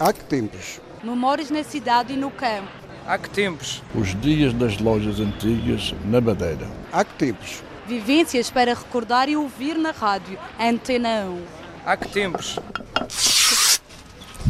Há que tempos? Memórias na cidade e no campo. Há que tempos? Os dias das lojas antigas na Madeira. Há que tempos? Vivências para recordar e ouvir na rádio. Antena 1. Há que tempos?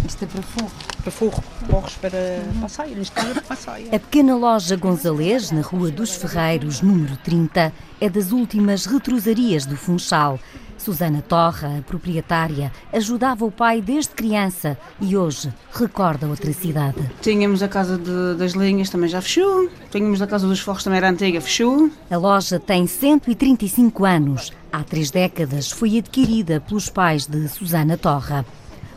Isto é para forro. Para forro. Borros para passaia. Neste caso é para passaia. A pequena loja Gonzalês, na Rua dos Ferreiros, número 30, é das últimas retrosarias do Funchal. Susana Torra, a proprietária, ajudava o pai desde criança e hoje recorda outra cidade. Tínhamos a Casa de- das Linhas, também já fechou. Tínhamos a Casa dos Forros, também era antiga, fechou. A loja tem 135 anos. Há três décadas foi adquirida pelos pais de Susana Torra.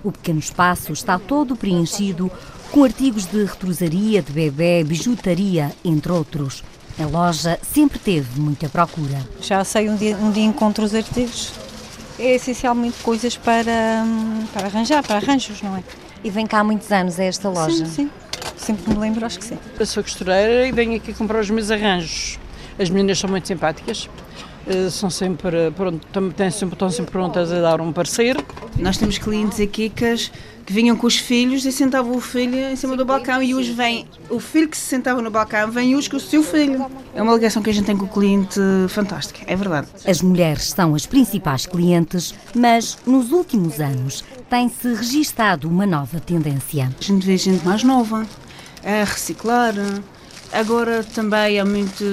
O pequeno espaço está todo preenchido com artigos de retrosaria, de bebê, bijutaria, entre outros. A loja sempre teve muita procura. Já sei um dia, um dia encontro os artigos. É essencialmente coisas para, hum, para arranjar, para arranjos, não é? E vem cá há muitos anos a esta Sim, sim. Sempre me lembro, acho que sim. Eu sou costureira e venho aqui comprar os meus arranjos. As meninas são muito simpáticas, são sempre, pronto, têm sempre, estão sempre prontas a dar um parecer. Nós temos clientes aqui que, as- que vinham com os filhos e sentavam o filho em cima do balcão e hoje vem o filho que se sentava no balcão, vem hoje com o seu filho. É uma ligação que a gente tem com o cliente fantástica, é verdade. As mulheres são as principais clientes, mas nos últimos anos tem-se registado uma nova tendência. A gente vê gente mais nova a reciclar. Agora também há muito,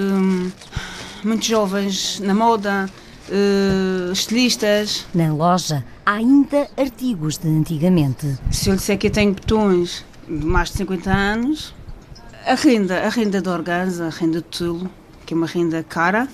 muitos jovens na moda, eh, estilistas. Na loja há ainda artigos de antigamente. Se eu lhe disser que eu tenho botões de mais de 50 anos, a renda, a renda de organza, a renda de tulo, que é uma renda cara,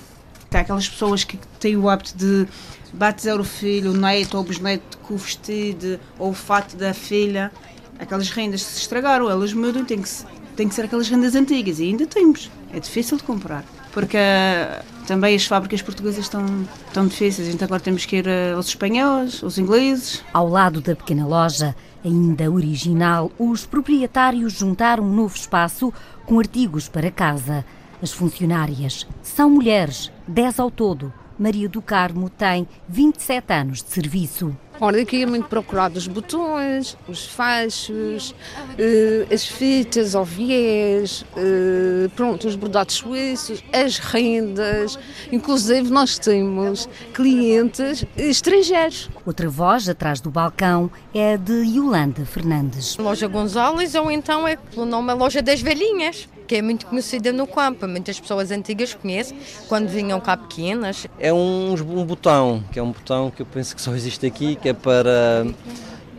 Há aquelas pessoas que têm o hábito de batizar o filho, o neto ou o bisneto com o vestido ou o fato da filha. Aquelas rendas se estragaram, elas mudam, tem que, se- tem que ser aquelas rendas antigas e ainda temos. É difícil de comprar. Porque ah, também as fábricas portuguesas estão, estão difíceis, então agora temos que ir ah, aos espanhóis, aos ingleses. Ao lado da pequena loja, ainda original, os proprietários juntaram um novo espaço com artigos para casa. As funcionárias são mulheres, 10 ao todo. Maria do Carmo tem 27 anos de serviço. Olha, aqui é muito procurado os botões, os fechos, eh, as fitas, oviés, eh, pronto, os bordados suíços, as rendas. Inclusive nós temos clientes estrangeiros. Outra voz atrás do balcão é a de Yolanda Fernandes. Loja Gonzalez ou então é pelo nome a Loja das Velhinhas, que é muito conhecida no campo. Muitas pessoas antigas conhecem quando vinham cá pequenas. É um, um botão, que é um botão que eu penso que só existe aqui, que é para,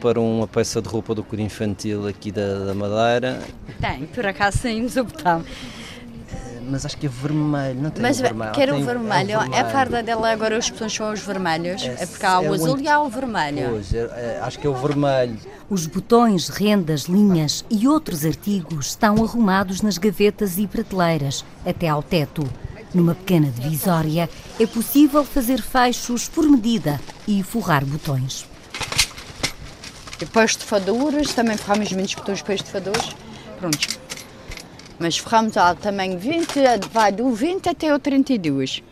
para uma peça de roupa do cor infantil aqui da, da Madeira. Tem, por acaso temos o botão. Mas acho que é vermelho, não tem Mas vermelho. quero Tem- o vermelho. é o É a vermelho. farda dela agora os botões são os vermelhos. É, porque há é o o azul e há o vermelho. Pois, é- é- acho que é o vermelho. Os botões, rendas, linhas e outros artigos estão arrumados nas gavetas e prateleiras, até ao teto. Numa pequena divisória é possível fazer fechos por medida e forrar botões. Depois de faduras, também ferramos muitos botões depois de faduras. Prontos. Mas ferramos ao tamanho 20, vai do 20 até o 32.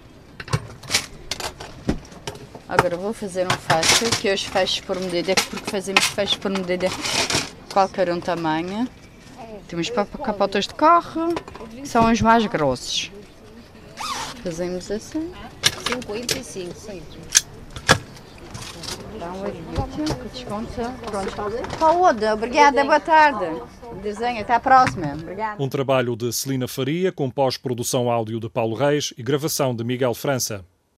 Agora vou fazer um fecho, que os fechos por medida, porque fazemos fechos por medida qualquer um tamanho. Temos capotas de carro, que são os mais grossos. Fazemos assim. 55 centros. Dá um arito, que desconto. Pronto. Saúde, obrigada, boa tarde. Desenho, até à próxima. Obrigada. Um trabalho de Celina Faria, com pós-produção áudio de Paulo Reis e gravação de Miguel França.